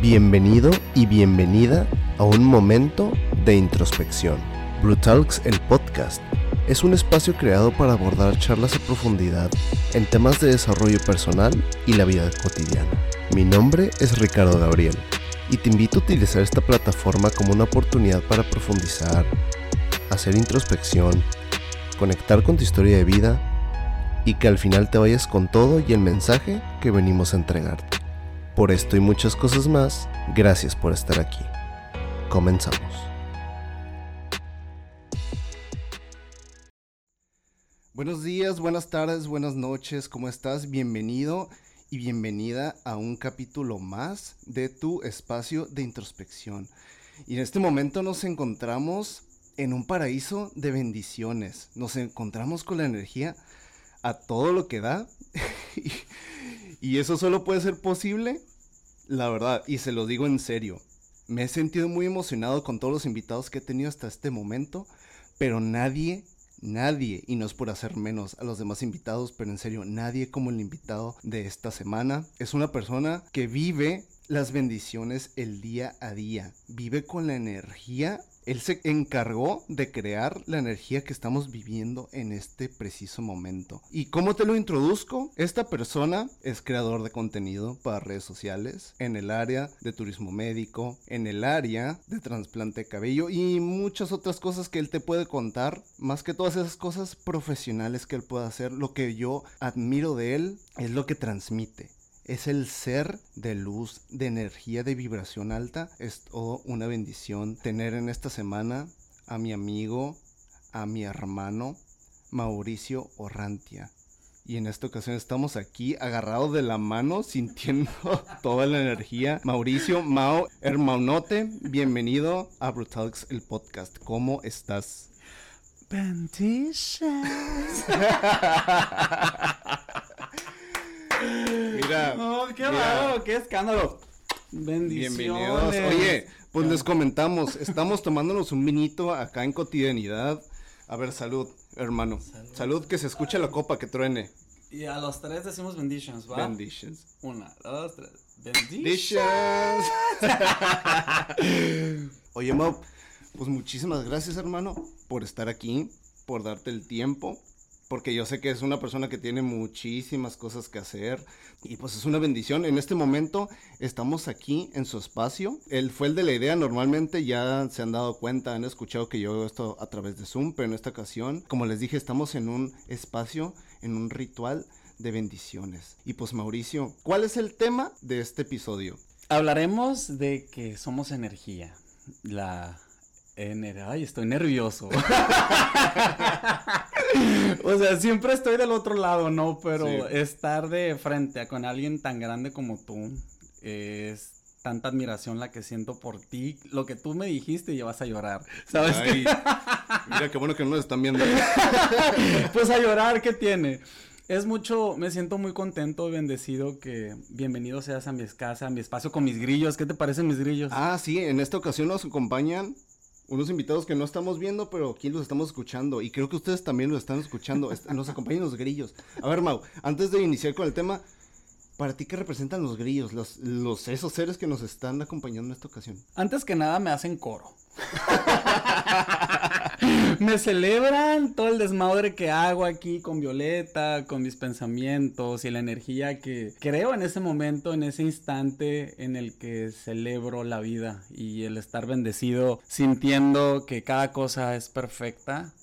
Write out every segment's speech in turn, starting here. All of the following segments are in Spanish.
Bienvenido y bienvenida a un momento de introspección. Brutalks, el podcast, es un espacio creado para abordar charlas a profundidad en temas de desarrollo personal y la vida cotidiana. Mi nombre es Ricardo Gabriel y te invito a utilizar esta plataforma como una oportunidad para profundizar, hacer introspección, conectar con tu historia de vida y que al final te vayas con todo y el mensaje que venimos a entregarte. Por esto y muchas cosas más, gracias por estar aquí. Comenzamos. Buenos días, buenas tardes, buenas noches, ¿cómo estás? Bienvenido y bienvenida a un capítulo más de tu espacio de introspección. Y en este momento nos encontramos en un paraíso de bendiciones. Nos encontramos con la energía a todo lo que da. y eso solo puede ser posible, la verdad, y se lo digo en serio. Me he sentido muy emocionado con todos los invitados que he tenido hasta este momento, pero nadie, nadie, y no es por hacer menos a los demás invitados, pero en serio, nadie como el invitado de esta semana. Es una persona que vive las bendiciones el día a día, vive con la energía él se encargó de crear la energía que estamos viviendo en este preciso momento. ¿Y cómo te lo introduzco? Esta persona es creador de contenido para redes sociales en el área de turismo médico, en el área de trasplante de cabello y muchas otras cosas que él te puede contar. Más que todas esas cosas profesionales que él puede hacer, lo que yo admiro de él es lo que transmite es el ser de luz, de energía, de vibración alta. Es todo una bendición tener en esta semana a mi amigo, a mi hermano Mauricio Orrantia. Y en esta ocasión estamos aquí agarrados de la mano, sintiendo toda la energía. Mauricio, Mao, hermanote, bienvenido a Brutalx, el podcast. ¿Cómo estás? Bendiciones. Mira. Oh, qué mira. raro, qué escándalo. Bendiciones. Bienvenidos. Oye, pues les comentamos, estamos tomándonos un vinito acá en cotidianidad. A ver, salud, hermano. Salud, que se escuche la copa que truene. Y a los tres decimos benditions, ¿va? Benditions. Una, dos, tres. Benditions. Oye, Mau, pues muchísimas gracias, hermano, por estar aquí, por darte el tiempo. Porque yo sé que es una persona que tiene muchísimas cosas que hacer y pues es una bendición. En este momento estamos aquí en su espacio. Él fue el de la idea. Normalmente ya se han dado cuenta, han escuchado que yo hago esto a través de Zoom, pero en esta ocasión, como les dije, estamos en un espacio, en un ritual de bendiciones. Y pues Mauricio, ¿cuál es el tema de este episodio? Hablaremos de que somos energía. La. Ay, estoy nervioso. o sea, siempre estoy del otro lado, ¿no? Pero Sí. estar de frente a con alguien tan grande como tú es tanta admiración la que siento por ti. Lo que tú me dijiste ya vas a llorar. ¿Sabes Ay, mira qué bueno que no nos están viendo. Pues a llorar, ¿qué tiene? Es mucho, me siento muy contento y bendecido que bienvenido seas a mi casa, a mi espacio con mis grillos. ¿Qué te parecen mis grillos? Ah, sí, en esta ocasión nos acompañan unos invitados que no estamos viendo, pero aquí los estamos escuchando. Y creo que ustedes también los están escuchando. Nos acompañan los grillos. A ver, Mau, antes de iniciar con el tema, ¿para ti qué representan los grillos? Los, los esos seres que nos están acompañando en esta ocasión. Antes que nada me hacen coro. me celebran todo el desmadre que hago aquí con Violeta, con mis pensamientos y la energía que creo en ese momento, en ese instante en el que celebro la vida y el estar bendecido, sintiendo que cada cosa es perfecta,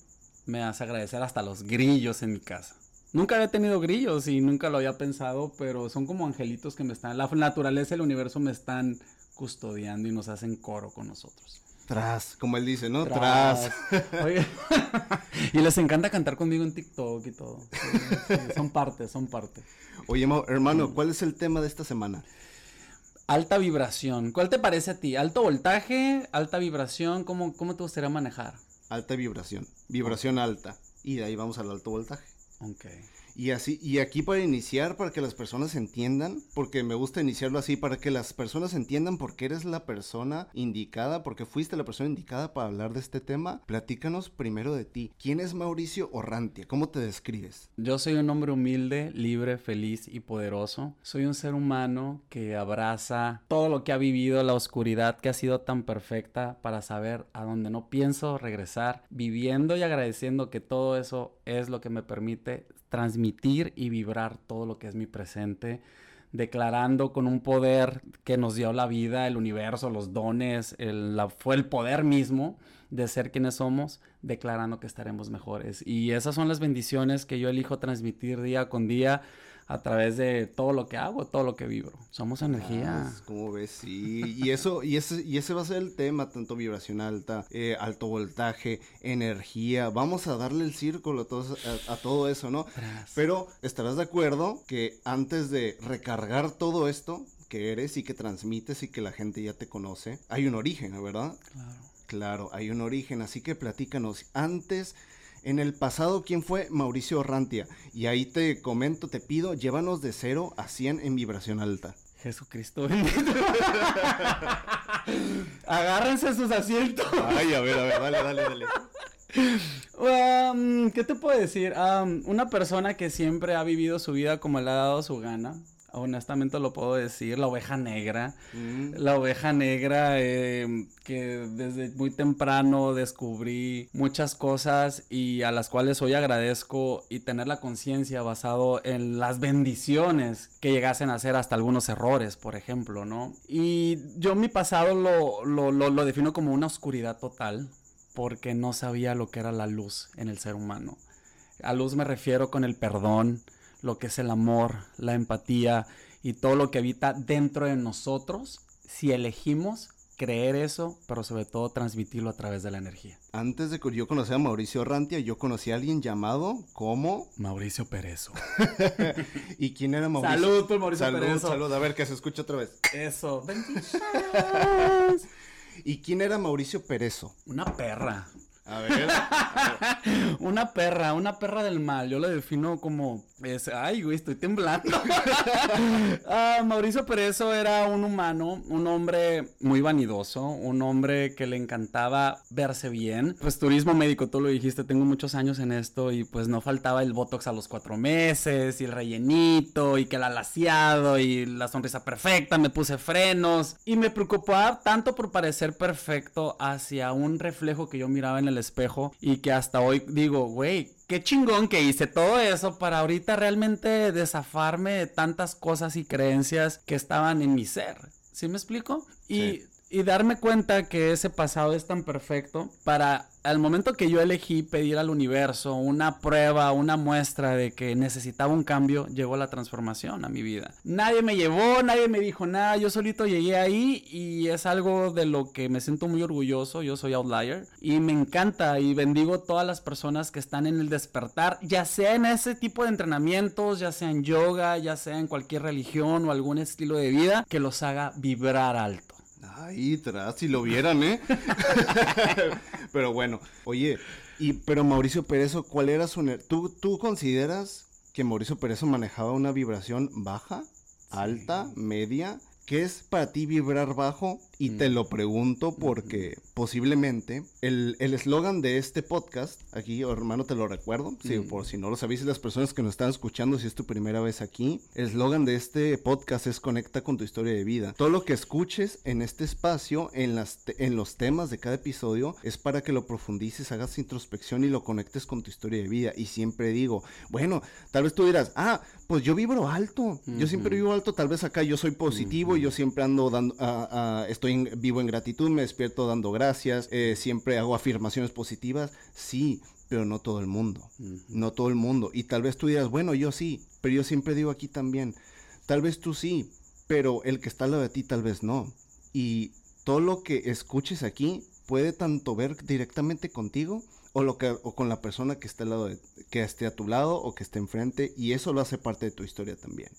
me hace agradecer hasta los grillos en mi casa. Nunca había tenido grillos y nunca lo había pensado, pero son como angelitos que me están, la naturaleza y el universo me están custodiando y nos hacen coro con nosotros. Tras, como él dice, ¿no? Tras. Oye, y les encanta cantar conmigo en TikTok y todo. Sí, son parte, son parte. Oye, hermano, ¿cuál es el tema de esta semana? Alta vibración. ¿Cuál te parece a ti? ¿Alto voltaje? ¿Alta vibración? ¿Cómo, cómo te gustaría manejar? Alta vibración. Vibración alta. Y de ahí vamos al alto voltaje. Ok. Y así, y aquí para iniciar, para que las personas entiendan, porque me gusta iniciarlo así, para que las personas entiendan por qué eres la persona indicada, porque fuiste la persona indicada para hablar de este tema, platícanos primero de ti. ¿Quién es Mauricio Orrantia? ¿Cómo te describes? Yo soy un hombre humilde, libre, feliz y poderoso. Soy un ser humano que abraza todo lo que ha vivido, la oscuridad que ha sido tan perfecta para saber a dónde no pienso regresar, viviendo y agradeciendo que todo eso es lo que me permite transmitir y vibrar todo lo que es mi presente, declarando con un poder que nos dio la vida, el universo, los dones, fue el poder mismo de ser quienes somos, declarando que estaremos mejores. Y esas son las bendiciones que yo elijo transmitir día con día a través de todo lo que hago, todo lo que vibro. Somos energía. Ah, como ves, sí. Y eso, y ese, y ese va a ser el tema, tanto vibración alta, eh, alto voltaje, energía. Vamos a darle el círculo a todo, a, todo eso, ¿no? Pero estarás de acuerdo que antes de recargar todo esto que eres y que transmites y que la gente ya te conoce, hay un origen, ¿verdad? Claro. Claro, hay un origen, así que platícanos, antes en el pasado, ¿quién fue? Mauricio Rantia. Y ahí te comento, te pido, llévanos de 0 a 100 en vibración alta. Jesucristo Agárrense sus asientos. Ay, a ver, a ver, dale, dale, dale. Um, ¿Qué te puedo decir? Um, una persona que siempre ha vivido su vida como le ha dado su gana honestamente lo puedo decir, la oveja negra. Mm. La oveja negra em, que desde muy temprano descubrí muchas cosas y a las cuales hoy agradezco y tener la conciencia basado en las bendiciones que llegasen a ser hasta algunos errores, por ejemplo, ¿no? Y yo mi pasado lo, lo, lo, lo defino como una oscuridad total porque no sabía lo que era la luz en el ser humano. A luz me refiero con el perdón, lo que es el amor, la empatía y todo lo que habita dentro de nosotros si elegimos creer eso, pero sobre todo transmitirlo a través de la energía. Antes de que yo conociera a Mauricio Rantia, yo conocí a alguien llamado como Mauricio Perezo. ¿Y quién era Mauricio? Salud por Mauricio salud, Perezo. Salud, a ver que se escucha otra vez. Eso. ¿Y quién era Mauricio Perezo? Una perra. A ver. una perra, una perra del mal. Yo lo defino como. Ay, güey, estoy temblando. Ah, Mauricio Perezo era un humano, un hombre muy vanidoso, un hombre que le encantaba verse bien. Pues turismo médico, tú lo dijiste, tengo muchos años en esto y pues no faltaba el botox a los cuatro meses y el rellenito y que el alaciado y la sonrisa perfecta. Me puse frenos y me preocupaba tanto por parecer perfecto hacia un reflejo que yo miraba en el espejo y que hasta hoy digo, güey, qué chingón que hice todo eso para ahorita realmente desafarme de tantas cosas y creencias que estaban en mi ser. ¿Sí me explico? Y, y darme cuenta que ese pasado es tan perfecto para al momento que yo elegí pedir al universo una prueba, una muestra de que necesitaba un cambio, llegó la transformación a mi vida. Nadie me llevó, nadie me dijo nada, yo solito llegué ahí y es algo de lo que me siento muy orgulloso, yo soy outlier y me encanta y bendigo todas las personas que están en el despertar, ya sea en ese tipo de entrenamientos, ya sea en yoga, ya sea en cualquier religión o algún estilo de vida que los haga vibrar alto. Ahí tras, si lo vieran, ¿eh? pero bueno, oye, y pero Mauricio Perezo, ¿cuál era su... ¿Tú, ¿Tú consideras que Mauricio Perezo manejaba una vibración baja, alta, media? ¿Qué es para ti vibrar bajo? Y te mm. lo pregunto porque posiblemente el eslogan de este podcast, aquí hermano te lo recuerdo, sí, mm. por si no lo sabéis las personas que nos están escuchando, si es tu primera vez aquí, el eslogan de este podcast es conecta con tu historia de vida. Todo lo que escuches en este espacio, en, las en los temas de cada episodio, es para que lo profundices, hagas introspección y lo conectes con tu historia de vida. Y siempre digo, bueno, tal vez tú dirás, ah, pues yo vibro alto, yo siempre vivo alto, tal vez acá yo soy positivo, y yo siempre ando dando, uh, estoy vivo en gratitud, me despierto dando gracias, eh, siempre hago afirmaciones positivas, sí, pero no todo el mundo, no todo el mundo. Y tal vez tú dirás, bueno, yo sí, pero yo siempre digo aquí también, tal vez tú sí, pero el que está al lado de ti tal vez no. Y todo lo que escuches aquí puede tanto ver directamente contigo o, lo que, o con la persona que está al lado de, que esté a tu lado o que esté enfrente y eso lo hace parte de tu historia también.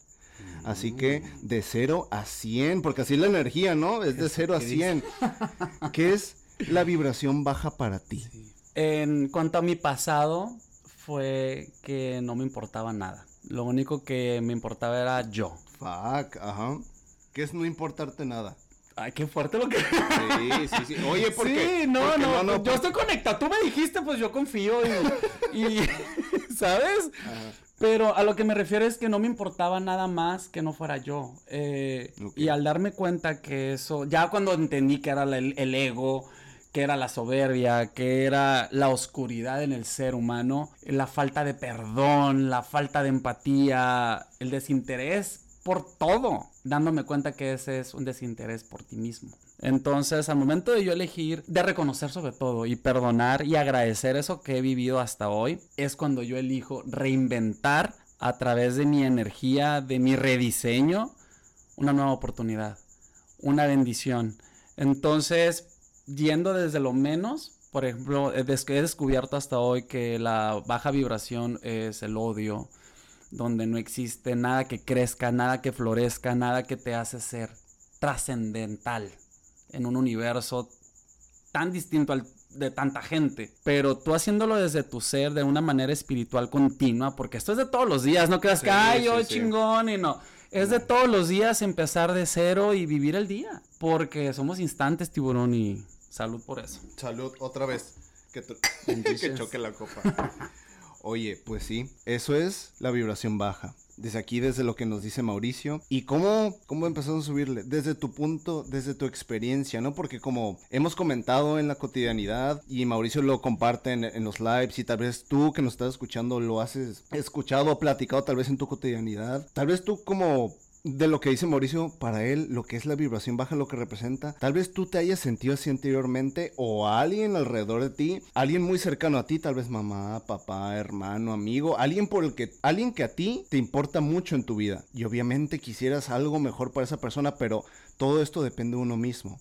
Así que de 0 a 100, porque así es la energía, ¿no? Es de 0 a 100. ¿Qué es la vibración baja para ti? En cuanto a mi pasado, fue que no me importaba nada. Lo único que me importaba era yo. Fuck, ajá. ¿Qué es no importarte nada? Ay, qué fuerte lo que... Sí, sí, sí. Oye, ¿por qué? Sí, no, Porque no, no, yo pues- estoy conectado. Tú me dijiste, pues yo confío y... y- ¿Sabes? Ajá. Pero a lo que me refiero es que no me importaba nada más que no fuera yo. Eh. Y al darme cuenta que eso, ya cuando entendí que era la- el ego, que era la soberbia, que era la oscuridad en el ser humano, la falta de perdón, la falta de empatía, el desinterés por todo, dándome cuenta que ese es un desinterés por ti mismo. Entonces, al momento de yo elegir, de reconocer sobre todo y perdonar y agradecer eso que he vivido hasta hoy, es cuando yo elijo reinventar a través de mi energía, de mi rediseño, una nueva oportunidad, una bendición. Entonces, yendo desde lo menos, por ejemplo, he, des- he descubierto hasta hoy que la baja vibración es el odio, donde no existe nada que crezca, nada que florezca, nada que te hace ser trascendental en un universo tan distinto al de tanta gente, pero tú haciéndolo desde tu ser de una manera espiritual continua, porque esto es de todos los días, no creas que, Sí, ay, sí, yo sí. chingón y no, es de todos los días empezar de cero y vivir el día, porque somos instantes, tiburón, y salud por eso. Salud, otra vez. Que, que choque la copa. Oye, pues sí, eso es la vibración baja. Desde aquí, desde lo que nos dice Mauricio. ¿Y cómo, cómo empezamos a subirle? Desde tu punto, desde tu experiencia, ¿no? Porque como hemos comentado en la cotidianidad y Mauricio lo comparte en los lives y tal vez tú que nos estás escuchando lo has escuchado o platicado tal vez en tu cotidianidad. Tal vez tú como de lo que dice Mauricio, para él, lo que es la vibración baja, lo que representa, tal vez tú te hayas sentido así anteriormente o alguien alrededor de ti, alguien muy cercano a ti, tal vez mamá, papá, hermano, amigo, alguien por el que, alguien que a ti te importa mucho en tu vida. Y obviamente quisieras algo mejor para esa persona, pero todo esto depende de uno mismo.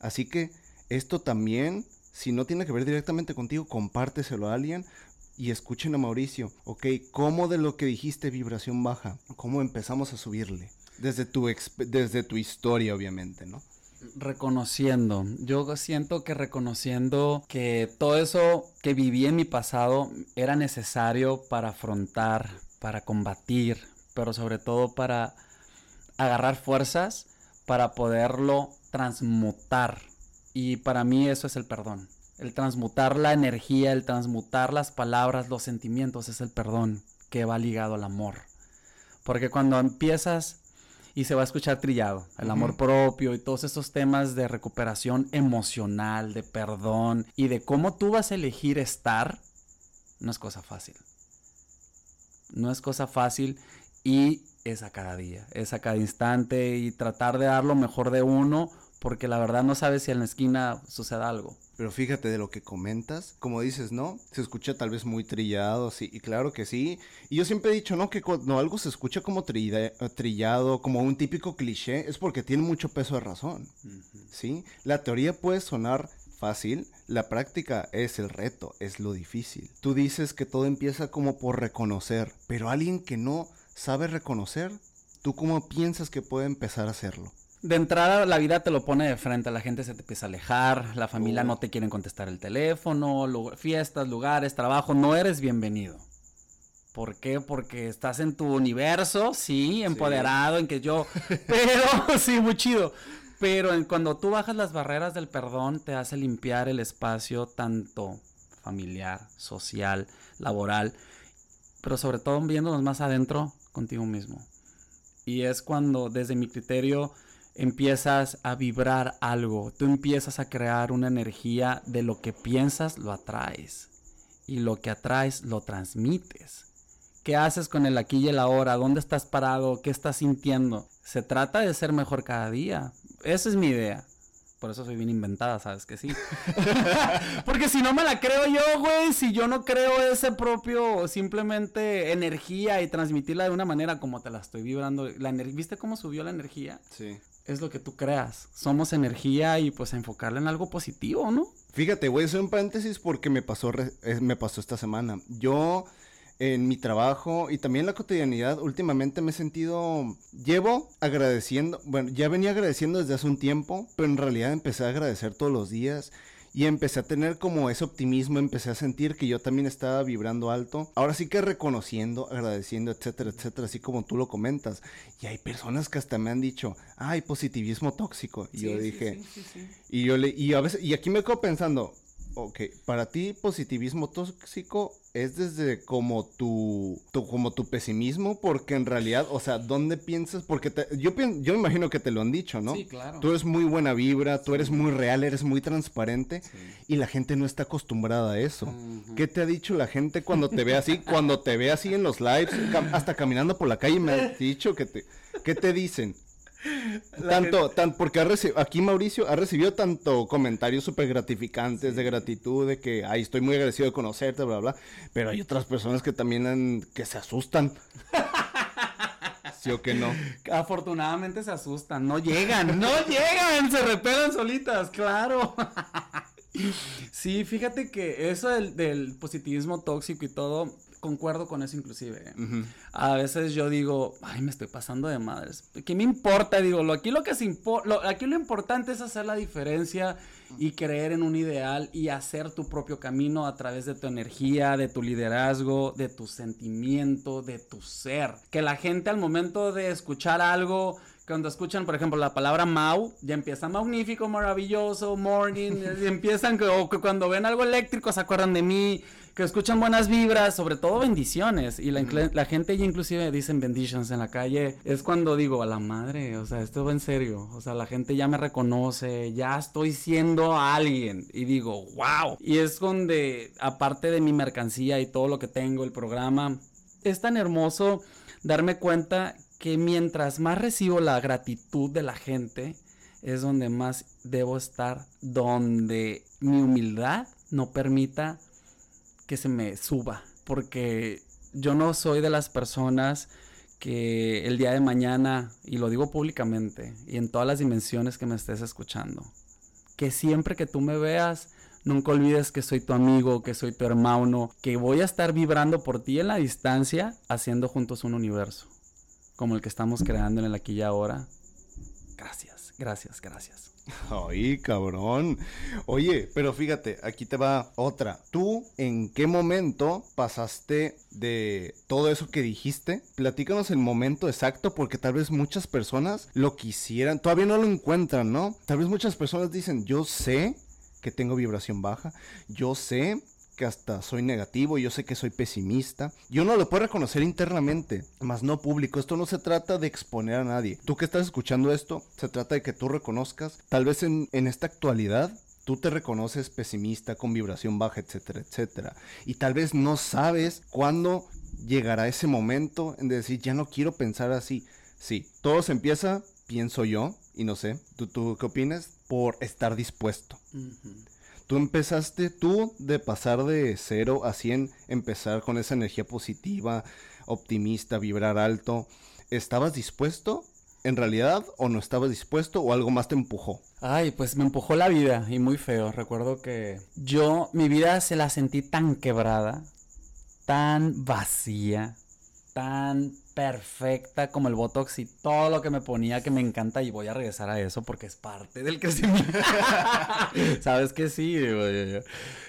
Así que esto también, si no tiene que ver directamente contigo, compárteselo a alguien y escuchen a Mauricio, ok, ¿cómo de lo que dijiste vibración baja? ¿Cómo empezamos a subirle? Desde tu, desde tu historia, obviamente, ¿no? Reconociendo, yo siento que reconociendo que todo eso que viví en mi pasado era necesario para afrontar, para combatir, pero sobre todo para agarrar fuerzas para poderlo transmutar. Y para mí eso es el perdón. El transmutar la energía, el transmutar las palabras, los sentimientos es el perdón que va ligado al amor. Porque cuando empiezas y se va a escuchar trillado, el amor propio y todos esos temas de recuperación emocional, de perdón y de cómo tú vas a elegir estar, no es cosa fácil. No es cosa fácil y es a cada día, es a cada instante y tratar de dar lo mejor de uno porque la verdad no sabes si en la esquina suceda algo. Pero fíjate de lo que comentas, como dices, ¿no? Se escucha tal vez muy trillado, sí, y claro que sí. Y yo siempre he dicho, ¿no? Que cuando algo se escucha como trilla- trillado, como un típico cliché, es porque tiene mucho peso de razón, ¿sí? La teoría puede sonar fácil, la práctica es el reto, es lo difícil. Tú dices que todo empieza como por reconocer, pero alguien que no sabe reconocer, ¿tú cómo piensas que puede empezar a hacerlo? De entrada, la vida te lo pone de frente, la gente se te empieza a alejar, la familia no te quieren contestar el teléfono, fiestas, lugares, trabajo, no eres bienvenido. ¿Por qué? Porque estás en tu universo, sí, empoderado, en que yo, pero sí, muy chido. Pero en- cuando tú bajas las barreras del perdón, te hace limpiar el espacio tanto familiar, social, laboral, pero sobre todo viéndonos más adentro contigo mismo. Y es cuando, desde mi criterio, empiezas a vibrar algo, tú empiezas a crear una energía de lo que piensas, lo atraes. Y lo que atraes, lo transmites. ¿Qué haces con el aquí y el ahora? ¿Dónde estás parado? ¿Qué estás sintiendo? Se trata de ser mejor cada día. Esa es mi idea. Por eso soy bien inventada, ¿sabes que sí? Porque si no me la creo yo, güey, si yo no creo ese propio simplemente energía y transmitirla de una manera como te la estoy vibrando, la ¿viste cómo subió la energía? Sí. Es lo que tú creas. Somos energía y pues enfocarla en algo positivo, ¿no? Fíjate, a hacer un paréntesis porque me pasó, eh, me pasó esta semana. Yo en mi trabajo y también en la cotidianidad últimamente me he sentido, llevo agradeciendo, bueno, ya venía agradeciendo desde hace un tiempo, pero en realidad empecé a agradecer todos los días y empecé a tener como ese optimismo, empecé a sentir que yo también estaba vibrando alto. Ahora sí que reconociendo, agradeciendo, etcétera, etcétera, así como tú lo comentas. Y hay personas que hasta me han dicho, ay, positivismo tóxico. Y yo dije, y yo le, y a veces, y aquí me quedo pensando, ok, para ti positivismo tóxico es desde como tu, como tu pesimismo, porque en realidad, o sea, ¿dónde piensas? Porque yo, yo me imagino que te lo han dicho, ¿no? Sí, claro. Tú eres muy buena vibra, tú eres muy real, eres muy transparente y la gente no está acostumbrada a eso. ¿Qué te ha dicho la gente cuando te ve así? cuando te ve así en los lives, hasta caminando por la calle me ha dicho que te, ¿qué te dicen? Tanto, porque aquí Mauricio ha recibido tanto comentarios súper gratificantes de gratitud, de que, ay, estoy muy agradecido de conocerte, bla, bla, pero hay otras personas que también que se asustan. ¿Sí o que no? Afortunadamente se asustan, no llegan, no llegan, se repelan solitas, claro. sí, fíjate que eso del, del positivismo tóxico y todo, concuerdo con eso inclusive. A veces yo digo, ay, me estoy pasando de madres. ¿Qué me importa? Digo, lo, aquí lo que es lo, aquí lo importante es hacer la diferencia y creer en un ideal y hacer tu propio camino a través de tu energía, de tu liderazgo, de tu sentimiento, de tu ser. Que la gente al momento de escuchar algo cuando escuchan, por ejemplo, la palabra Mau, ya empieza magnífico, maravilloso, morning, y empiezan, o cuando ven algo eléctrico se acuerdan de mí, que escuchan buenas vibras, sobre todo bendiciones, y la, la gente ya inclusive dicen benditions en la calle, es cuando digo, a la madre, o sea, esto va en serio, o sea, la gente ya me reconoce, ya estoy siendo alguien, y digo, wow, y es donde, aparte de mi mercancía y todo lo que tengo, el programa, es tan hermoso darme cuenta que mientras más recibo la gratitud de la gente, es donde más debo estar, donde mi humildad no permita que se me suba, porque yo no soy de las personas que el día de mañana, y lo digo públicamente, y en todas las dimensiones que me estés escuchando, que siempre que tú me veas, nunca olvides que soy tu amigo, que soy tu hermano, que voy a estar vibrando por ti en la distancia, haciendo juntos un universo como el que estamos creando en el aquí y ahora. Gracias, gracias, gracias. Ay, cabrón. Oye, pero fíjate, aquí te va otra. ¿Tú en qué momento pasaste de todo eso que dijiste? Platícanos el momento exacto porque tal vez muchas personas lo quisieran, todavía no lo encuentran, ¿no? Tal vez muchas personas dicen, yo sé que tengo vibración baja, yo sé que hasta soy negativo, yo sé que soy pesimista. Yo no lo puedo reconocer internamente, más no público. Esto no se trata de exponer a nadie. Tú que estás escuchando esto, se trata de que tú reconozcas, tal vez en, en esta actualidad, tú te reconoces pesimista, con vibración baja, etcétera, etcétera. Y tal vez no sabes cuándo llegará ese momento en decir, ya no quiero pensar así. Sí, todo se empieza, pienso yo, y no sé, ¿tú, tú qué opinas? Por estar dispuesto. Tú empezaste tú de pasar de 0 a 100, empezar con esa energía positiva, optimista, vibrar alto. ¿Estabas dispuesto en realidad o no estabas dispuesto o algo más te empujó? Ay, pues me empujó la vida y muy feo. Recuerdo que yo mi vida se la sentí tan quebrada, tan vacía, tan perfecta como el Botox y todo lo que me ponía que me encanta y voy a regresar a eso porque es parte del crecimiento. Sabes que sí,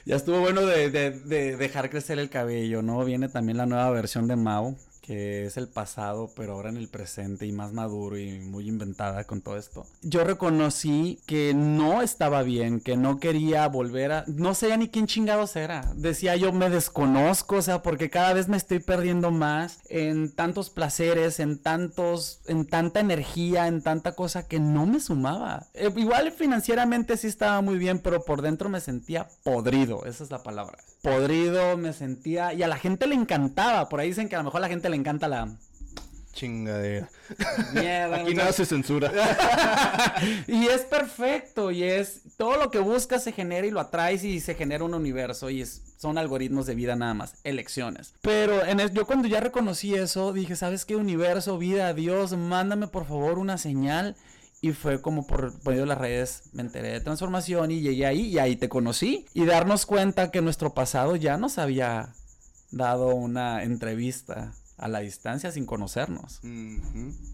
ya estuvo bueno de, de, dejar crecer el cabello, ¿no? Viene también la nueva versión de Mao, que es el pasado, pero ahora en el presente y más maduro y muy inventada con todo esto. Yo reconocí que no estaba bien, que no quería volver a... No sé ni quién chingados era. Decía yo, me desconozco, o sea, porque cada vez me estoy perdiendo más en tantos placeres, en tantos, en tanta energía, en tanta cosa que no me sumaba. Eh, igual financieramente sí estaba muy bien, pero por dentro me sentía podrido, esa es la palabra podrido, me sentía. Y a la gente le encantaba. Por ahí dicen que a lo mejor la gente le encanta la. Chingadera. Mierda. Aquí no se censura. y es perfecto. Y es. Todo lo que buscas se genera y lo atraes y se genera un universo. Y es, son algoritmos de vida nada más. Elecciones. Pero en yo cuando ya reconocí eso, dije: ¿Sabes qué? Universo, vida, Dios, mándame por favor una señal y fue como por medio de las redes me enteré de transformación y llegué ahí y ahí te conocí. Y darnos cuenta que nuestro pasado ya nos había dado una entrevista a la distancia sin conocernos.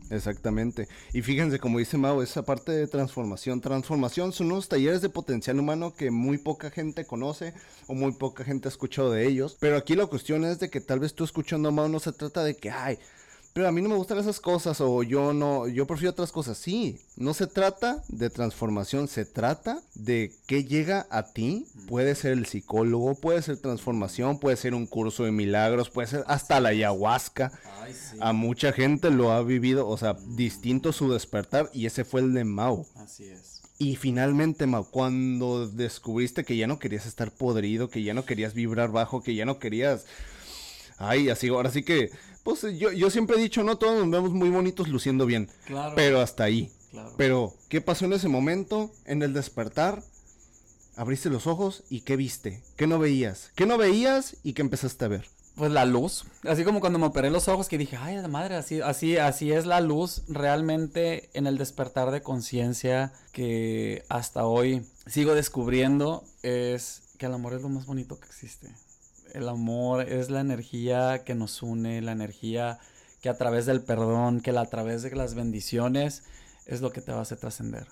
Exactamente. Y fíjense, como dice Mau, esa parte de transformación. Transformación son unos talleres de potencial humano que muy poca gente conoce o muy poca gente ha escuchado de ellos. Pero aquí la cuestión es de que tal vez tú escuchando a Mau no se trata de que, ay, pero a mí no me gustan esas cosas o yo no, yo prefiero otras cosas. Sí, no se trata de transformación, se trata de qué llega a ti. Puede ser el psicólogo, puede ser transformación, puede ser un curso de milagros, puede ser hasta la ayahuasca. A mucha gente lo ha vivido, o sea, distinto su despertar y ese fue el de Mao. Así es. Y finalmente, Mao, cuando descubriste que ya no querías estar podrido, que ya no querías vibrar bajo, que ya no querías... Ay, así, ahora sí que pues yo, yo siempre he dicho, no, todos nos vemos muy bonitos luciendo bien. Claro. Pero hasta ahí. Claro. Pero, ¿qué pasó en ese momento? En el despertar, abriste los ojos y ¿qué viste? ¿Qué no veías? ¿Qué no veías y qué empezaste a ver? Pues la luz, así como cuando me operé los ojos que dije, ay, la madre, así, así, así es la luz realmente en el despertar de conciencia que hasta hoy sigo descubriendo es que el amor es lo más bonito que existe el amor es la energía que nos une, la energía que a través del perdón, que a través de las bendiciones es lo que te va a hacer trascender.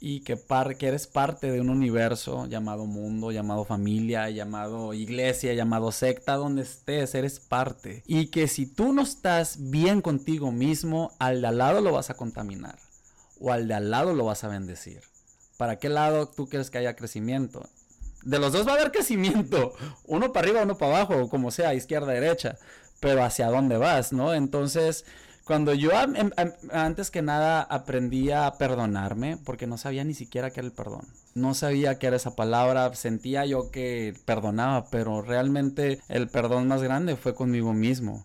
Y que, eres parte de un universo llamado mundo, llamado familia, llamado iglesia, llamado secta, donde estés, eres parte. Y que si tú no estás bien contigo mismo, al de al lado lo vas a contaminar. O al de al lado lo vas a bendecir. ¿Para qué lado tú quieres que haya crecimiento? De los dos va a haber crecimiento, uno para arriba, uno para abajo, como sea, izquierda, derecha, pero hacia dónde vas, ¿no? Entonces, cuando yo antes que nada aprendí a perdonarme, porque no sabía ni siquiera qué era el perdón. No sabía qué era esa palabra, sentía yo que perdonaba, pero realmente el perdón más grande fue conmigo mismo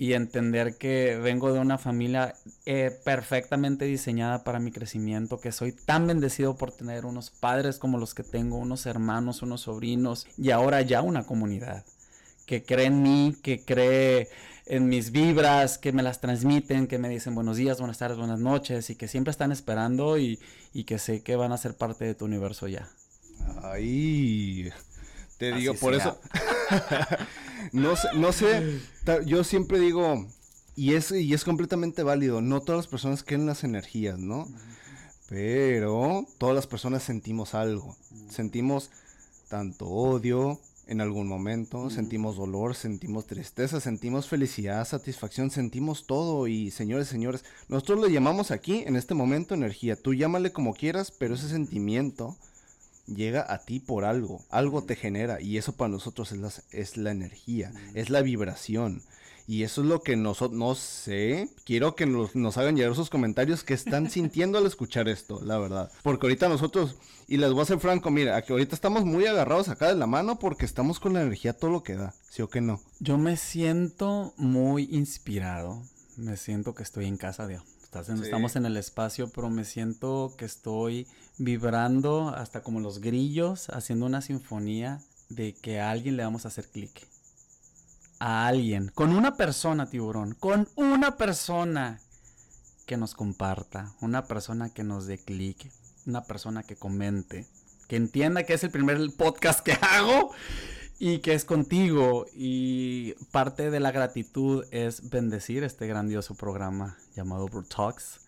y entender que vengo de una familia eh, perfectamente diseñada para mi crecimiento, que soy tan bendecido por tener unos padres como los que tengo, unos hermanos, unos sobrinos y ahora ya una comunidad que cree en mí, que cree en mis vibras, que me las transmiten, que me dicen buenos días, buenas tardes, buenas noches y que siempre están esperando y, y que sé que van a ser parte de tu universo ya. Ay, te digo, por eso... no sé, no sé, yo siempre digo, y es, y es completamente válido, no todas las personas creen las energías, ¿no? Pero todas las personas sentimos algo, sentimos tanto odio en algún momento, sentimos dolor, sentimos tristeza, sentimos felicidad, satisfacción, sentimos todo. Y señores, señores, nosotros le llamamos aquí en este momento energía, tú llámale como quieras, pero ese sentimiento llega a ti por algo, algo te genera y eso para nosotros es la, es la energía, es la vibración. Y eso es lo que nosotros, no sé, quiero que nos, nos, hagan llegar sus comentarios que están sintiendo al escuchar esto, la verdad. Porque ahorita nosotros, y les voy a ser franco, mira, aquí ahorita estamos muy agarrados acá de la mano porque estamos con la energía todo lo que da, ¿sí o que no? Yo me siento muy inspirado, me siento que estoy en casa de Estamos en el espacio, pero me siento que estoy vibrando hasta como los grillos, haciendo una sinfonía de que a alguien le vamos a hacer clic. A alguien, con una persona, tiburón, con una persona que nos comparta, una persona que nos dé clic, una persona que comente, que entienda que es el primer podcast que hago y que es contigo. Y parte de la gratitud es bendecir este grandioso programa llamado Bro Talks.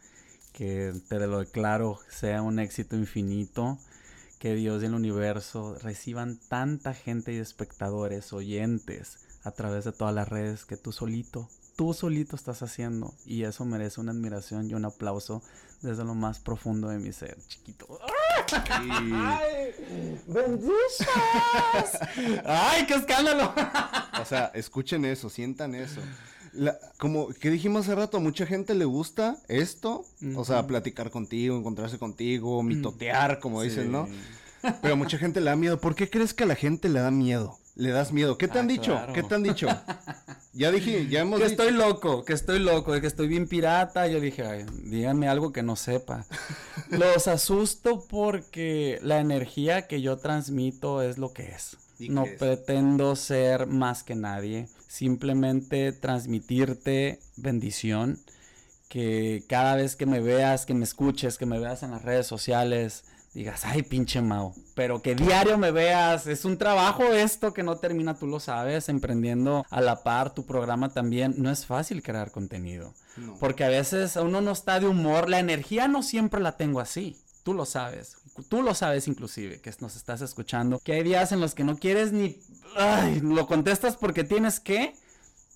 Que te lo declaro sea un éxito infinito. Que Dios y el universo reciban tanta gente y espectadores, oyentes a través de todas las redes que tú solito, tú solito estás haciendo. Y eso merece una admiración y un aplauso desde lo más profundo de mi ser, chiquito. ¡Ay! ¡Ay, qué escándalo! o sea, escuchen eso, sientan eso. Como que dijimos hace rato, a mucha gente le gusta esto, o sea, platicar contigo, encontrarse contigo, mitotear, como dicen, ¿no? Pero a mucha gente le da miedo. ¿Por qué crees que a la gente le da miedo? Le das miedo. ¿Qué te han ah, dicho? ¿Qué te han dicho? Ya dije, ya hemos Que estoy loco, que estoy loco, que estoy bien pirata. Yo dije, Ay, díganme algo que no sepa. Los asusto porque la energía que yo transmito es lo que es. No pretendo ser más que nadie. Simplemente transmitirte bendición. Que cada vez que me veas, que me escuches, que me veas en las redes sociales, digas, ay, pinche Mao, pero que diario me veas, es un trabajo esto que no termina, tú lo sabes, emprendiendo a la par tu programa también, no es fácil crear contenido, porque a veces uno no está de humor, la energía no siempre la tengo así, tú lo sabes, tú lo sabes inclusive, que nos estás escuchando, que hay días en los que no quieres ni, ay, lo contestas porque tienes que,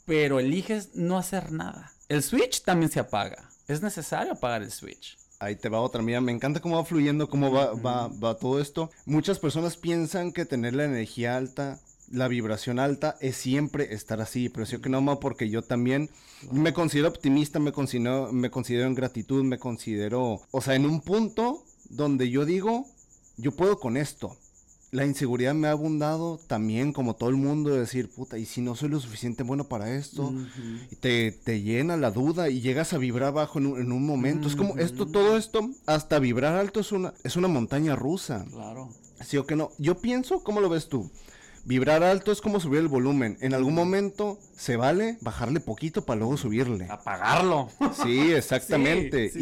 pero eliges no hacer nada. El switch también se apaga, es necesario apagar el switch. Ahí te va otra, mía. me encanta cómo va fluyendo, cómo va, va, va todo esto. Muchas personas piensan que tener la energía alta, la vibración alta, es siempre estar así, pero sí que no, porque yo también me considero optimista, me considero, me considero en gratitud, me considero, o sea, en un punto donde yo digo, yo puedo con esto, la inseguridad me ha abundado también, como todo el mundo, de decir, puta, ¿y si no soy lo suficiente bueno para esto? y te, te, llena la duda y llegas a vibrar bajo en un, momento. Es como esto, todo esto, hasta vibrar alto es una, es una montaña rusa. Claro. ¿Sí o que no? Yo pienso, ¿cómo lo ves tú? Vibrar alto es como subir el volumen. En algún momento se vale bajarle poquito para luego subirle. Apagarlo. Sí, exactamente.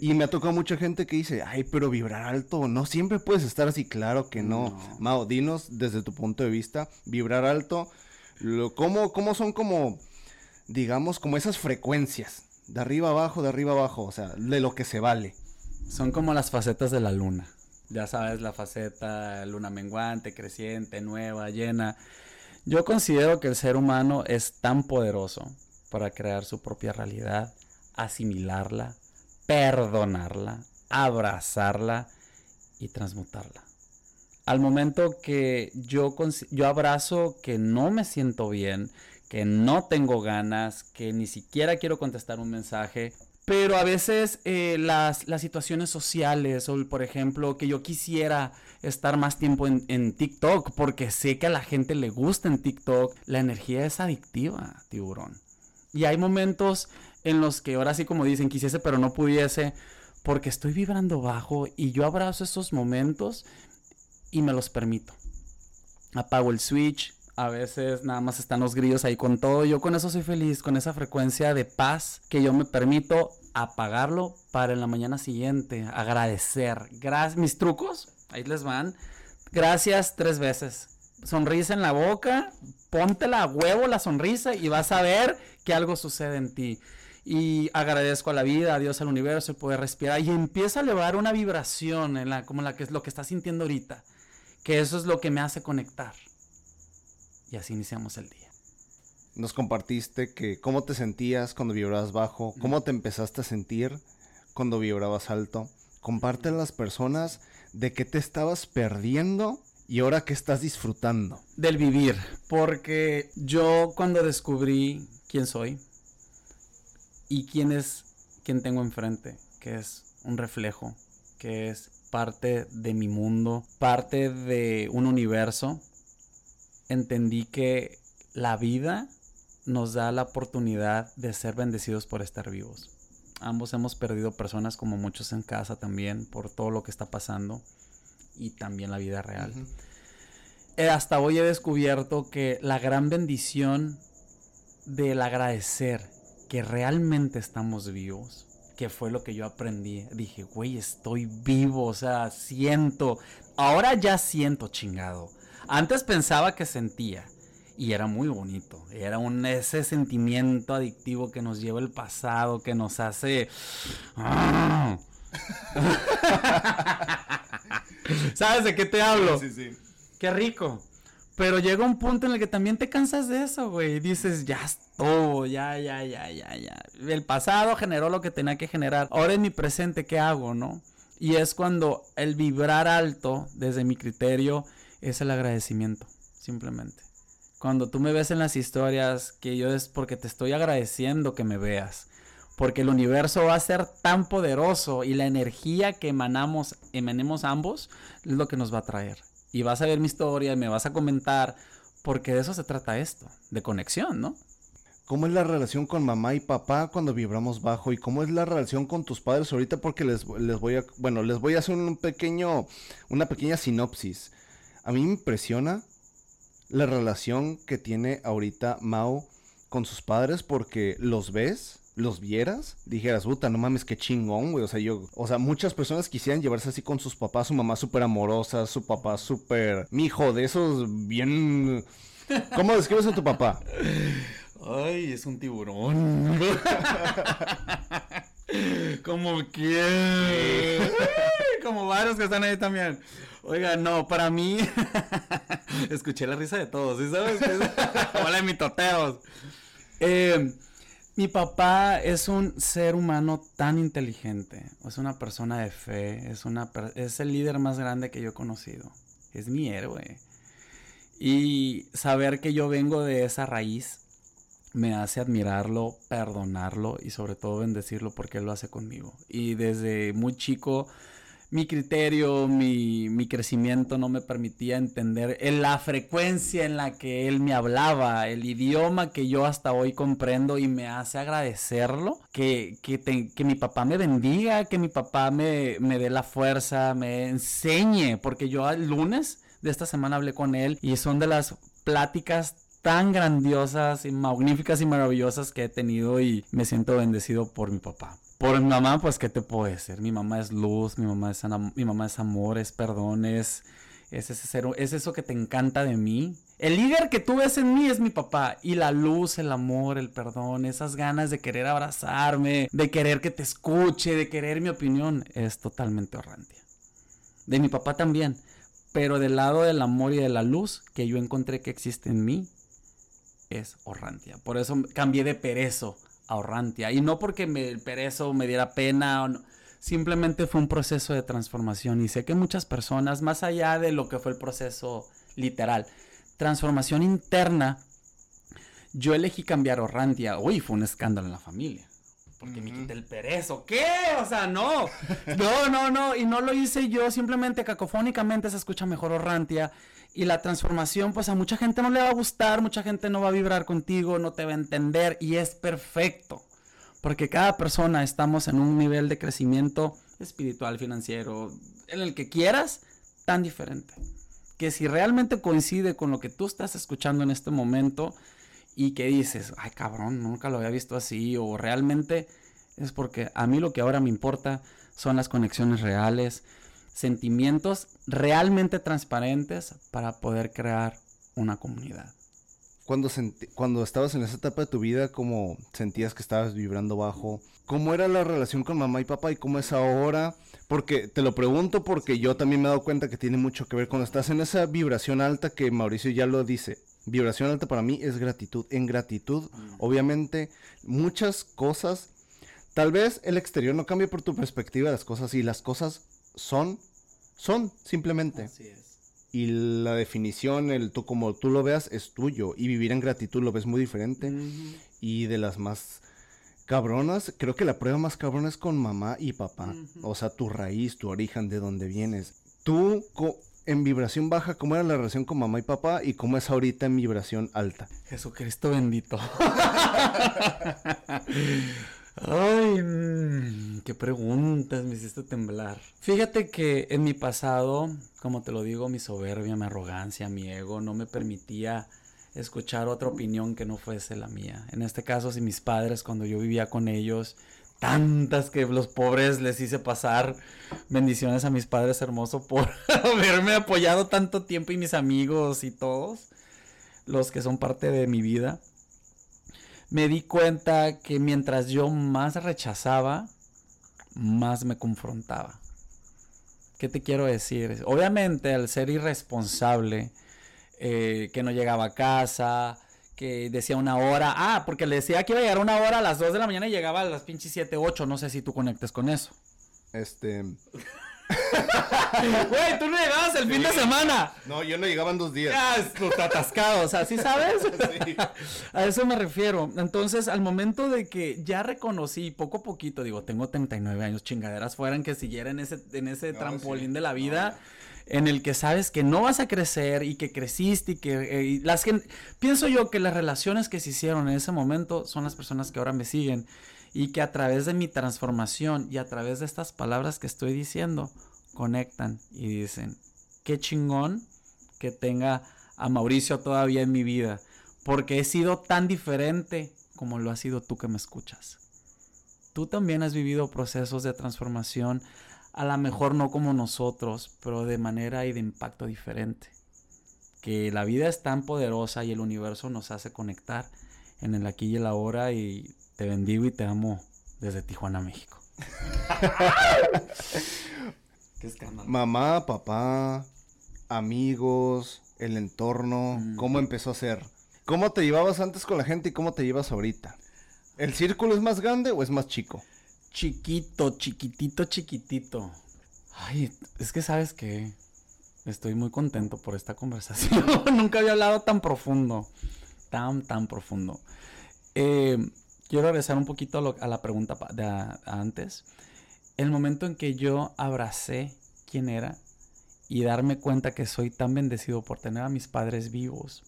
y, me ha tocado mucha gente que dice, ay, pero vibrar alto, no siempre puedes estar así. Claro que no. Mao, dinos desde tu punto de vista, vibrar alto, lo, ¿cómo, ¿cómo son como, digamos, como esas frecuencias? De arriba abajo, de arriba abajo, o sea, de lo que se vale. Son como las facetas de la luna ya sabes, la faceta luna menguante, creciente, nueva, llena. Yo considero que el ser humano es tan poderoso para crear su propia realidad, asimilarla, perdonarla, abrazarla y transmutarla. Al momento que yo, yo abrazo que no me siento bien, que no tengo ganas, que ni siquiera quiero contestar un mensaje, pero a veces eh, las, situaciones sociales, o por ejemplo, que yo quisiera estar más tiempo en, en, TikTok, porque sé que a la gente le gusta en TikTok, la energía es adictiva, tiburón. Y hay momentos en los que ahora sí como dicen, quisiese pero no pudiese, porque estoy vibrando bajo y yo abrazo esos momentos y me los permito. Apago el switch, a veces nada más están los grillos ahí con todo. Yo con eso soy feliz, con esa frecuencia de paz que yo me permito apagarlo para en la mañana siguiente agradecer. Gracias, mis trucos, ahí les van. Gracias tres veces. Sonrisa en la boca, ponte la huevo la sonrisa y vas a ver que algo sucede en ti. Y agradezco a la vida, a Dios, al universo, el poder respirar. Y empieza a elevar una vibración en la, como la que es lo que estás sintiendo ahorita. Que eso es lo que me hace conectar. Y así iniciamos el día. Nos compartiste que cómo te sentías cuando vibrabas bajo, cómo te empezaste a sentir cuando vibrabas alto. Comparte a las personas de qué te estabas perdiendo y ahora qué estás disfrutando. Del vivir, porque yo cuando descubrí quién soy y quién es quien tengo enfrente, que es un reflejo, que es parte de mi mundo, parte de un universo, entendí que la vida nos da la oportunidad de ser bendecidos por estar vivos. Ambos hemos perdido personas como muchos en casa también por todo lo que está pasando y también la vida real. Eh, hasta hoy he descubierto que la gran bendición del agradecer que realmente estamos vivos, que fue lo que yo aprendí. Dije, güey, estoy vivo, o sea, siento. Ahora ya siento chingado. Antes pensaba que sentía y era muy bonito. Era un ese sentimiento adictivo que nos lleva el pasado, que nos hace ¿Sabes de qué te hablo? Sí, sí. Qué rico. Pero llega un punto en el que también te cansas de eso, güey. Dices, ya estuvo, ya, ya, ya, ya, ya. El pasado generó lo que tenía que generar. Ahora en mi presente, ¿qué hago, no? Y es cuando el vibrar alto, desde mi criterio, es el agradecimiento, simplemente. Cuando tú me ves en las historias, que yo es porque te estoy agradeciendo que me veas. Porque el universo va a ser tan poderoso y la energía que emanamos, emanemos ambos, es lo que nos va a traer. Y vas a ver mi historia y me vas a comentar, porque de eso se trata esto, de conexión, ¿no? ¿Cómo es la relación con mamá y papá cuando vibramos bajo? ¿Y cómo es la relación con tus padres ahorita? Porque les, les voy a, bueno, les voy a hacer un pequeño, una pequeña sinopsis. A mí me impresiona la relación que tiene ahorita Mao con sus padres porque los ves los vieras, dijeras, puta, no mames, qué chingón, güey. O sea, yo, o sea, muchas personas quisieran llevarse así con sus papás, su mamá súper amorosa, su papá súper, mi hijo, de esos bien... ¿Cómo describes a tu papá? Ay, es un tiburón. Como que. Como varios que están ahí también. Oiga, no, para mí. Escuché la risa de todos, ¿sí sabes? Hola, mitoteos. Eh, mi papá es un ser humano tan inteligente. Es una persona de fe. Es, una es el líder más grande que yo he conocido. Es mi héroe. Y saber que yo vengo de esa raíz me hace admirarlo, perdonarlo y sobre todo bendecirlo porque él lo hace conmigo. Y desde muy chico mi criterio, mi, mi, crecimiento no me permitía entender la frecuencia en la que él me hablaba, el idioma que yo hasta hoy comprendo y me hace agradecerlo, que, que, que mi papá me bendiga, que mi papá me, me dé la fuerza, me enseñe, porque yo el lunes de esta semana hablé con él y son de las pláticas tan grandiosas y magníficas y maravillosas que he tenido y me siento bendecido por mi papá. Por mi mamá, pues, ¿qué te puedo decir? Mi mamá es luz, mi mamá es, mi mamá es amor, es perdón, es, es, ese es eso que te encanta de mí. El líder que tú ves en mí es mi papá. Y la luz, el amor, el perdón, esas ganas de querer abrazarme, de querer que te escuche, de querer mi opinión, es totalmente horrante. De mi papá también. Pero del lado del amor y de la luz que yo encontré que existe en mí, es Orrantia. Por eso cambié de perezo a Orrantia. Y no porque me, el perezo me diera pena o no. Simplemente fue un proceso de transformación. Y sé que muchas personas, más allá de lo que fue el proceso literal, transformación interna, yo elegí cambiar Orrantia. Uy, fue un escándalo en la familia. Porque me quité el perezo. ¿Qué? O sea, no. No, no, no. Y no lo hice yo. Simplemente cacofónicamente se escucha mejor Orrantia. Y la transformación, pues a mucha gente no le va a gustar, mucha gente no va a vibrar contigo, no te va a entender y es perfecto. Porque cada persona estamos en un nivel de crecimiento espiritual, financiero, en el que quieras, tan diferente. Que si realmente coincide con lo que tú estás escuchando en este momento y que dices, ay cabrón, nunca lo había visto así, o realmente es porque a mí lo que ahora me importa son las conexiones reales, sentimientos realmente transparentes para poder crear una comunidad. Cuando, cuando estabas en esa etapa de tu vida, ¿cómo sentías que estabas vibrando bajo? ¿Cómo era la relación con mamá y papá y cómo es ahora? Porque te lo pregunto porque yo también me he dado cuenta que tiene mucho que ver cuando estás en esa vibración alta que Mauricio ya lo dice. Vibración alta para mí es gratitud. En gratitud, mm. obviamente, muchas cosas, tal vez el exterior no cambie por tu perspectiva de las cosas y las cosas son, son simplemente. Así es. Y la definición, el tú como tú lo veas, es tuyo. Y vivir en gratitud lo ves muy diferente. Y de las más cabronas, creo que la prueba más cabrona es con mamá y papá. O sea, tu raíz, tu origen, de dónde vienes. Tú en vibración baja, ¿cómo era la relación con mamá y papá? Y cómo es ahorita en vibración alta. Jesucristo bendito. Ay, mm, qué preguntas me hiciste temblar. Fíjate que en mi pasado, como te lo digo, mi soberbia, mi arrogancia, mi ego no me permitía escuchar otra opinión que no fuese la mía. En este caso, si mis padres, cuando yo vivía con ellos, tantas que los pobres les hice pasar. Bendiciones a mis padres hermosos por haberme apoyado tanto tiempo y mis amigos y todos los que son parte de mi vida me di cuenta que mientras yo más rechazaba, más me confrontaba. ¿Qué te quiero decir? Obviamente, al ser irresponsable, eh, que no llegaba a casa, que decía una hora, ah, porque le decía que iba a llegar una hora a las 2 de la mañana y llegaba a las pinches 7, 8, no sé si tú conectes con eso. Este... Güey, tú no llegabas el fin de semana. No, yo no llegaba en dos días. Ya, los atascados, ¿así sabes? A eso me refiero. Entonces, al momento de que ya reconocí poco a poquito, digo, tengo 39 años, chingaderas fueran que siguiera en ese, en ese trampolín de la vida. En el que sabes que no vas a crecer y que creciste y que eh, las que pienso yo que las relaciones que se hicieron en ese momento son las personas que ahora me siguen y que a través de mi transformación y a través de estas palabras que estoy diciendo, conectan y dicen, qué chingón que tenga a Mauricio todavía en mi vida, porque he sido tan diferente como lo has sido tú que me escuchas. tú también has vivido procesos de transformación, a lo mejor no como nosotros, pero de manera y de impacto diferente. Que la vida es tan poderosa y el universo nos hace conectar en el aquí y el ahora y te bendigo y te amo desde Tijuana, México. Qué escándalo. Mamá, papá, amigos, el entorno, mm. ¿cómo empezó a ser? ¿Cómo te llevabas antes con la gente y cómo te llevas ahorita? ¿El círculo es más grande o es más chico? Chiquito, chiquitito, chiquitito. Ay, es que sabes que estoy muy contento por esta conversación. Nunca había hablado tan profundo. Tan, tan profundo. Eh, quiero regresar un poquito a, la pregunta de antes. El momento en que yo abracé quién era y darme cuenta que soy tan bendecido por tener a mis padres vivos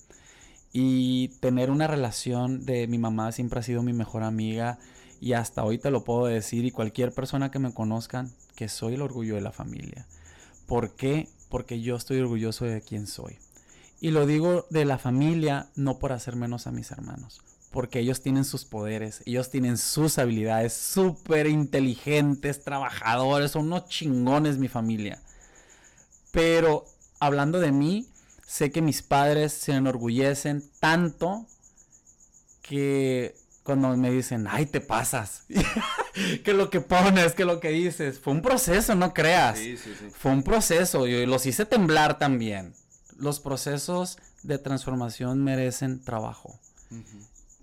y tener una relación de mi mamá siempre ha sido mi mejor amiga y hasta hoy te lo puedo decir y cualquier persona que me conozcan que soy el orgullo de la familia. ¿Por qué? Porque yo estoy orgulloso de quién soy. Y lo digo de la familia no por hacer menos a mis hermanos, porque ellos tienen sus poderes, ellos tienen sus habilidades, súper inteligentes, trabajadores, son unos chingones mi familia. Pero hablando de mí, Sé que mis padres se enorgullecen tanto que cuando me dicen, ay, te pasas, que lo que pones, que lo que dices, fue un proceso, no creas. Sí, sí, sí. Fue un proceso, y los hice temblar también. Los procesos de transformación merecen trabajo.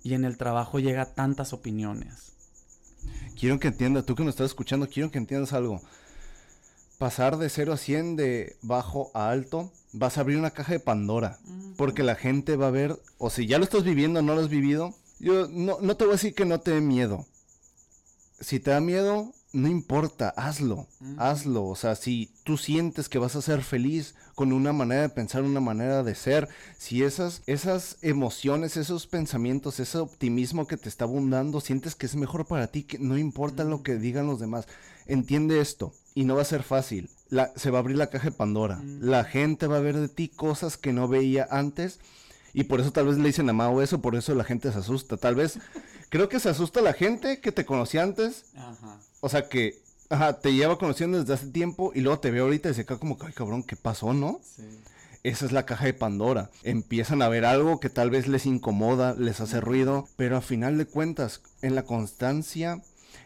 Y en el trabajo llega tantas opiniones. Quiero que entiendas, tú que nos estás escuchando, quiero que entiendas algo. Pasar de 0 a 100 de bajo a alto vas a abrir una caja de Pandora. Porque la gente va a ver, o si ya lo estás viviendo o no lo has vivido, yo no, no te voy a decir que no te dé miedo. Si te da miedo, no importa, hazlo, hazlo. O sea, si tú sientes que vas a ser feliz con una manera de pensar, una manera de ser, si esas, esas emociones, esos pensamientos, ese optimismo que te está abundando, sientes que es mejor para ti, que no importa lo que digan los demás. Entiende esto y no va a ser fácil se va a abrir la caja de Pandora. Mm. La gente va a ver de ti cosas que no veía antes. Y por eso tal vez le dicen a Mao eso, por eso la gente se asusta. Tal vez, creo que se asusta la gente que te conocía antes. O sea, que te lleva conociendo desde hace tiempo y luego te ve ahorita y se cae como, ay cabrón, ¿qué pasó, no? Esa es la caja de Pandora. Empiezan a ver algo que tal vez les incomoda, les hace ruido, pero a final de cuentas, en la constancia,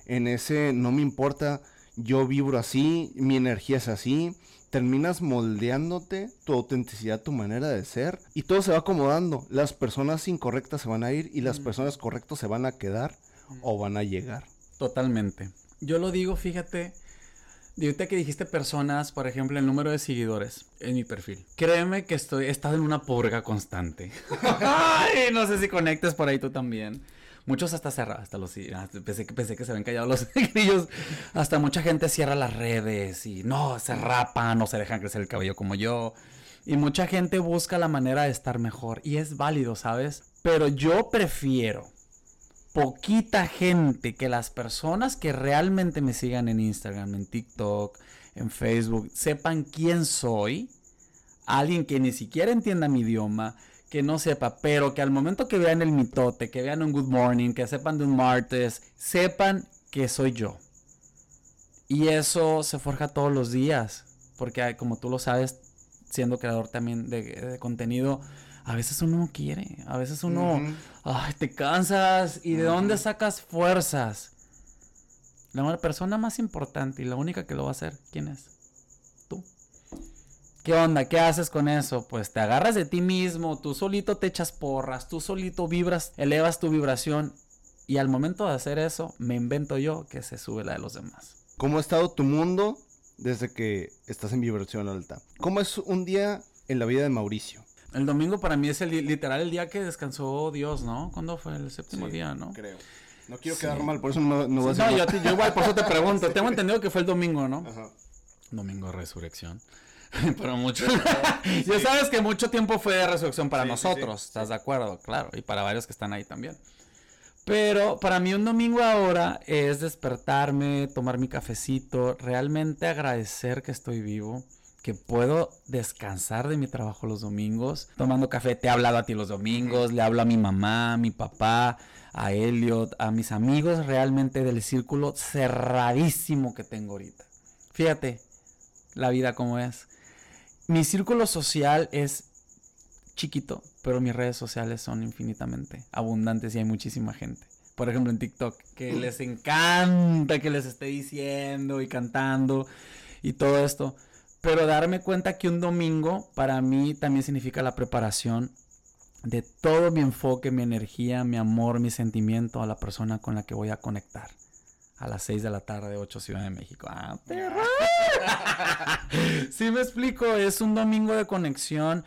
en ese no me importa yo vibro así, mi energía es así, terminas moldeándote tu autenticidad, tu manera de ser y todo se va acomodando. Las personas incorrectas se van a ir y las mm. personas correctas se van a quedar o van a llegar. Totalmente. Yo lo digo, fíjate, de que dijiste personas, por ejemplo, el número de seguidores en mi perfil. Créeme que estoy, he estado en una purga constante. Ay, no sé si conectes por ahí tú también. Muchos hasta cerran, hasta los ah, pensé que que se habían callado los grillos. Hasta mucha gente cierra las redes y no, se rapan, no se dejan crecer el cabello como yo. Y mucha gente busca la manera de estar mejor. Y es válido, ¿sabes? Pero yo prefiero poquita gente que las personas que realmente me sigan en Instagram, en TikTok, en Facebook, sepan quién soy. Alguien que ni siquiera entienda mi idioma, que no sepa, pero que al momento que vean el mitote, que vean un Good Morning, que sepan de un martes, sepan que soy yo. Y eso se forja todos los días, porque como tú lo sabes, siendo creador también de, contenido, a veces uno no quiere, a veces uno, ay, te cansas y de dónde sacas fuerzas. La persona más importante y la única que lo va a hacer, ¿quién es? ¿Qué onda? ¿Qué haces con eso? Pues te agarras de ti mismo, tú solito te echas porras, tú solito vibras, elevas tu vibración y al momento de hacer eso me invento yo que se sube la de los demás. ¿Cómo ha estado tu mundo desde que estás en vibración alta? ¿Cómo es un día en la vida de Mauricio? El domingo para mí es el literal el día que descansó Dios, ¿no? ¿Cuándo fue el séptimo día, no? Creo. No quiero quedar mal, por eso no, no voy a decir. No, yo, igual por eso te pregunto. Tengo entendido que fue el domingo, ¿no? Ajá. Domingo de resurrección. Pero mucho. ya sabes que mucho tiempo fue de resurrección para nosotros, ¿estás de acuerdo? Claro, y para varios que están ahí también. Pero para mí un domingo ahora es despertarme, tomar mi cafecito, realmente agradecer que estoy vivo, que puedo descansar de mi trabajo los domingos, tomando café. Te he hablado a ti los domingos, le hablo a mi mamá, a mi papá, a Elliot, a mis amigos realmente del círculo cerradísimo que tengo ahorita. Fíjate la vida como es. Mi círculo social es chiquito, pero mis redes sociales son infinitamente abundantes y hay muchísima gente. Por ejemplo, en TikTok, que les encanta que les esté diciendo y cantando y todo esto. Pero darme cuenta que un domingo para mí también significa la preparación de todo mi enfoque, mi energía, mi amor, mi sentimiento a la persona con la que voy a conectar. A las 6 de la tarde, 8 Ciudad de México. ¡Ah, perro! sí me explico, es un domingo de conexión.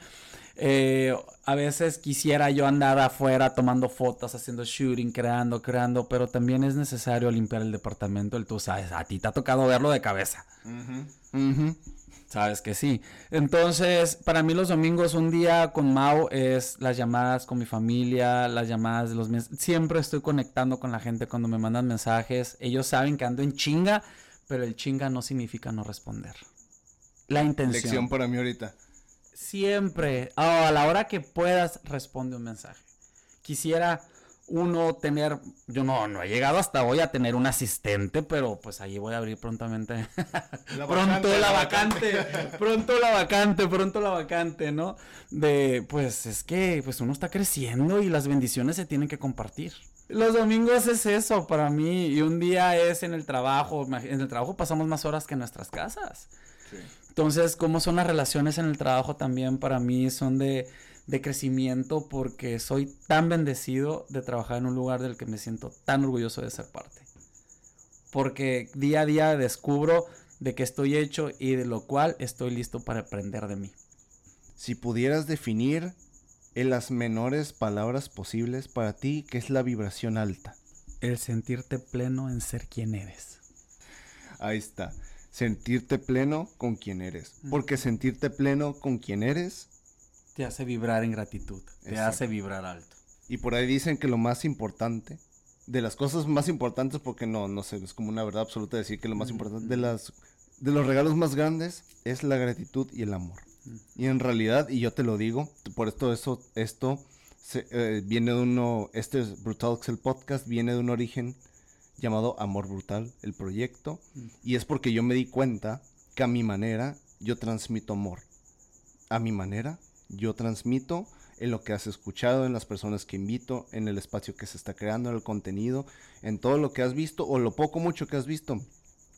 Eh, a veces quisiera yo andar afuera tomando fotos, haciendo shooting, creando, creando, pero también es necesario limpiar el departamento. El tú sabes, a ti te ha tocado verlo de cabeza. Sabes que sí. Entonces, para mí los domingos, un día con Mau es las llamadas con mi familia, las llamadas de los Siempre estoy conectando con la gente cuando me mandan mensajes. Ellos saben que ando en chinga, pero el chinga no significa no responder. La intención. Lección para mí ahorita. Siempre, a la hora que puedas, responde un mensaje. Quisiera uno tener, yo no, no he llegado hasta hoy a tener un asistente, pero pues ahí voy a abrir prontamente. pronto la, vacante, pronto la vacante, pronto la vacante, ¿no? De, pues es que pues uno está creciendo y las bendiciones se tienen que compartir. Los domingos es eso para mí y un día es en el trabajo, en el trabajo pasamos más horas que en nuestras casas. Entonces, ¿cómo son las relaciones en el trabajo también para mí son de de crecimiento porque soy tan bendecido de trabajar en un lugar del que me siento tan orgulloso de ser parte. Porque día a día descubro de qué estoy hecho y de lo cual estoy listo para aprender de mí. Si pudieras definir en las menores palabras posibles para ti, ¿qué es la vibración alta? El sentirte pleno en ser quien eres. Ahí está. Sentirte pleno con quien eres. Porque sentirte pleno con quien eres te hace vibrar en gratitud, te hace vibrar alto. Y por ahí dicen que lo más importante, de las cosas más importantes, porque no, no sé, es como una verdad absoluta decir que lo más importante de las de los regalos más grandes es la gratitud y el amor. Y en realidad, y yo te lo digo, por esto eso, esto eh, viene de uno, este es Brutal Excel Podcast, viene de un origen llamado Amor Brutal, el proyecto, y es porque yo me di cuenta que a mi manera yo transmito amor. A mi manera yo transmito en lo que has escuchado, en las personas que invito, en el espacio que se está creando, en el contenido, en todo lo que has visto o lo poco mucho que has visto.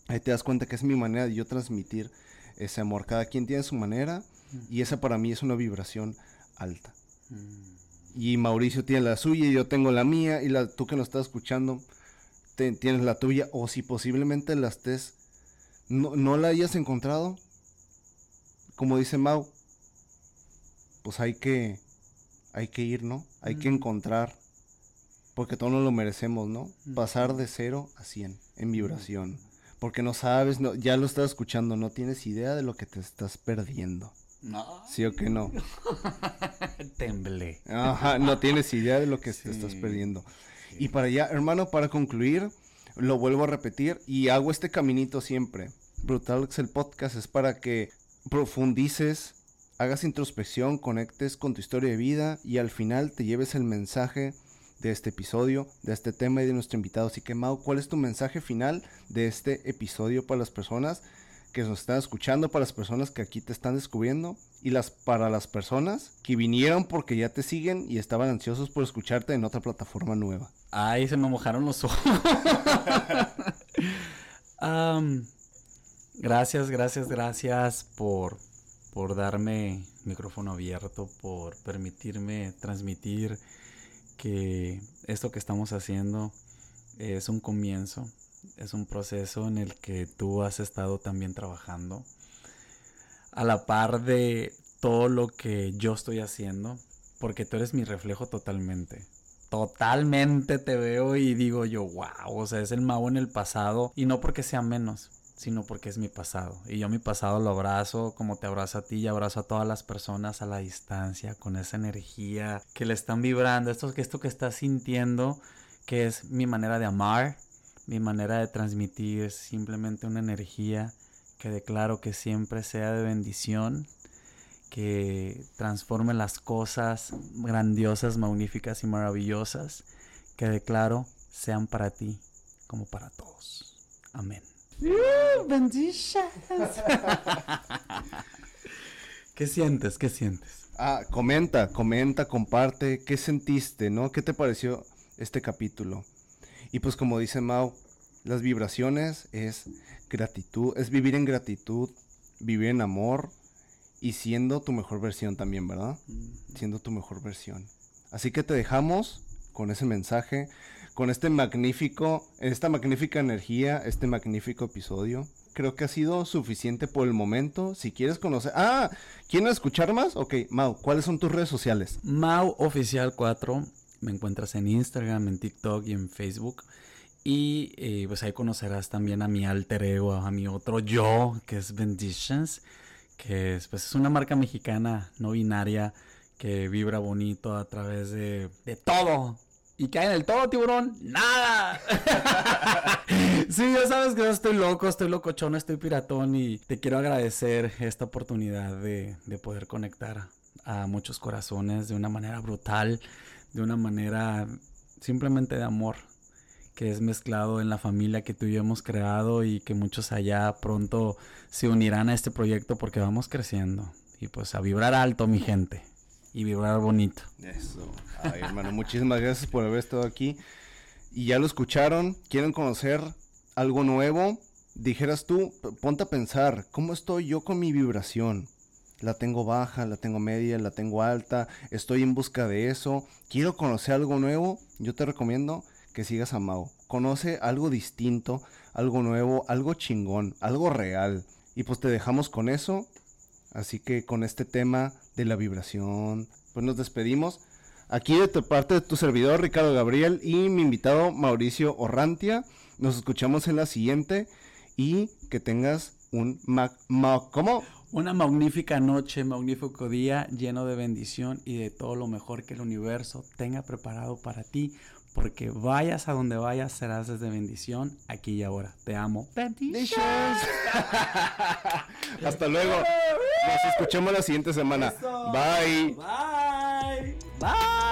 Ahí te das cuenta que es mi manera de yo transmitir ese amor. Cada quien tiene su manera y esa para mí es una vibración alta. Mm. Y Mauricio tiene la suya y yo tengo la mía y la, tú que nos estás escuchando tienes la tuya o si posiblemente la estés, no, no la hayas encontrado, como dice Mau, pues hay que, hay que ir, ¿no? Hay que encontrar, porque todos nos lo merecemos, ¿no? Pasar de cero a cien en vibración. Porque no sabes, no, ya lo estás escuchando, no tienes idea de lo que te estás perdiendo. No. ¿Sí o que no? Temblé. Ajá, no tienes idea de lo que te estás perdiendo. Y para allá, hermano, para concluir, lo vuelvo a repetir y hago este caminito siempre. Brutal el Podcast es para que profundices hagas introspección, conectes con tu historia de vida y al final te lleves el mensaje de este episodio, de este tema y de nuestro invitado. Así que, Mau, ¿cuál es tu mensaje final de este episodio para las personas que nos están escuchando, para las personas que aquí te están descubriendo y las para las personas que vinieron porque ya te siguen y estaban ansiosos por escucharte en otra plataforma nueva? Ay, se me mojaron los ojos. gracias, gracias, gracias por por darme micrófono abierto, por permitirme transmitir que esto que estamos haciendo es un comienzo, es un proceso en el que tú has estado también trabajando a la par de todo lo que yo estoy haciendo, porque tú eres mi reflejo totalmente. Totalmente te veo y digo yo, wow, o sea, es el mago en el pasado y no porque sea menos, sino porque es mi pasado. Y yo mi pasado lo abrazo como te abrazo a ti y abrazo a todas las personas a la distancia, con esa energía que le están vibrando, esto, esto que estás sintiendo, que es mi manera de amar, mi manera de transmitir, es simplemente una energía que declaro que siempre sea de bendición, que transforme las cosas grandiosas, magníficas y maravillosas, que declaro sean para ti como para todos. Amén. ¿Qué sientes? ¿Qué sientes? Ah, comenta, comenta, comparte. ¿Qué sentiste, no? ¿Qué te pareció este capítulo? Y pues como dice Mau, las vibraciones es gratitud, es vivir en gratitud, vivir en amor y siendo tu mejor versión también, ¿verdad? Siendo tu mejor versión. Así que te dejamos con ese mensaje, con este magnífico, esta magnífica energía, este magnífico episodio. Creo que ha sido suficiente por el momento. Si quieres conocer... Ah, ¿quieren escuchar más? Ok, Mau, ¿cuáles son tus redes sociales? Mau Oficial 4. Me encuentras en Instagram, en TikTok y en Facebook. Y eh, pues ahí conocerás también a mi alter ego, a mi otro yo, que es Benditions, que es, pues, es una marca mexicana no binaria que vibra bonito a través de, de todo. ¿Y qué en el todo, tiburón? ¡Nada! sí, ya sabes que yo estoy loco, estoy locochón, estoy piratón y te quiero agradecer esta oportunidad de, de poder conectar a muchos corazones de una manera brutal, de una manera simplemente de amor que es mezclado en la familia que tú y yo hemos creado y que muchos allá pronto se unirán a este proyecto porque vamos creciendo. Y pues a vibrar alto, mi gente. Y vibrar bonito. Eso. Ay, hermano, muchísimas gracias por haber estado aquí. Y ya lo escucharon, quieren conocer algo nuevo. Dijeras tú, ponte a pensar, ¿cómo estoy yo con mi vibración? La tengo baja, la tengo media, la tengo alta, estoy en busca de eso. Quiero conocer algo nuevo. Yo te recomiendo que sigas a Mau. Conoce algo distinto, algo nuevo, algo chingón, algo real. Y pues te dejamos con eso. Así que con este tema de la vibración, pues nos despedimos. Aquí de tu parte de tu servidor Ricardo Gabriel y mi invitado Mauricio Orrantia. Nos escuchamos en la siguiente y que tengas un ma. Una magnífica noche, magnífico día lleno de bendición y de todo lo mejor que el universo tenga preparado para ti porque vayas a donde vayas serás desde bendición aquí y ahora. Te amo. Bendiciones. Hasta luego. Nos escuchamos la siguiente semana. Bye. Bye. Bye.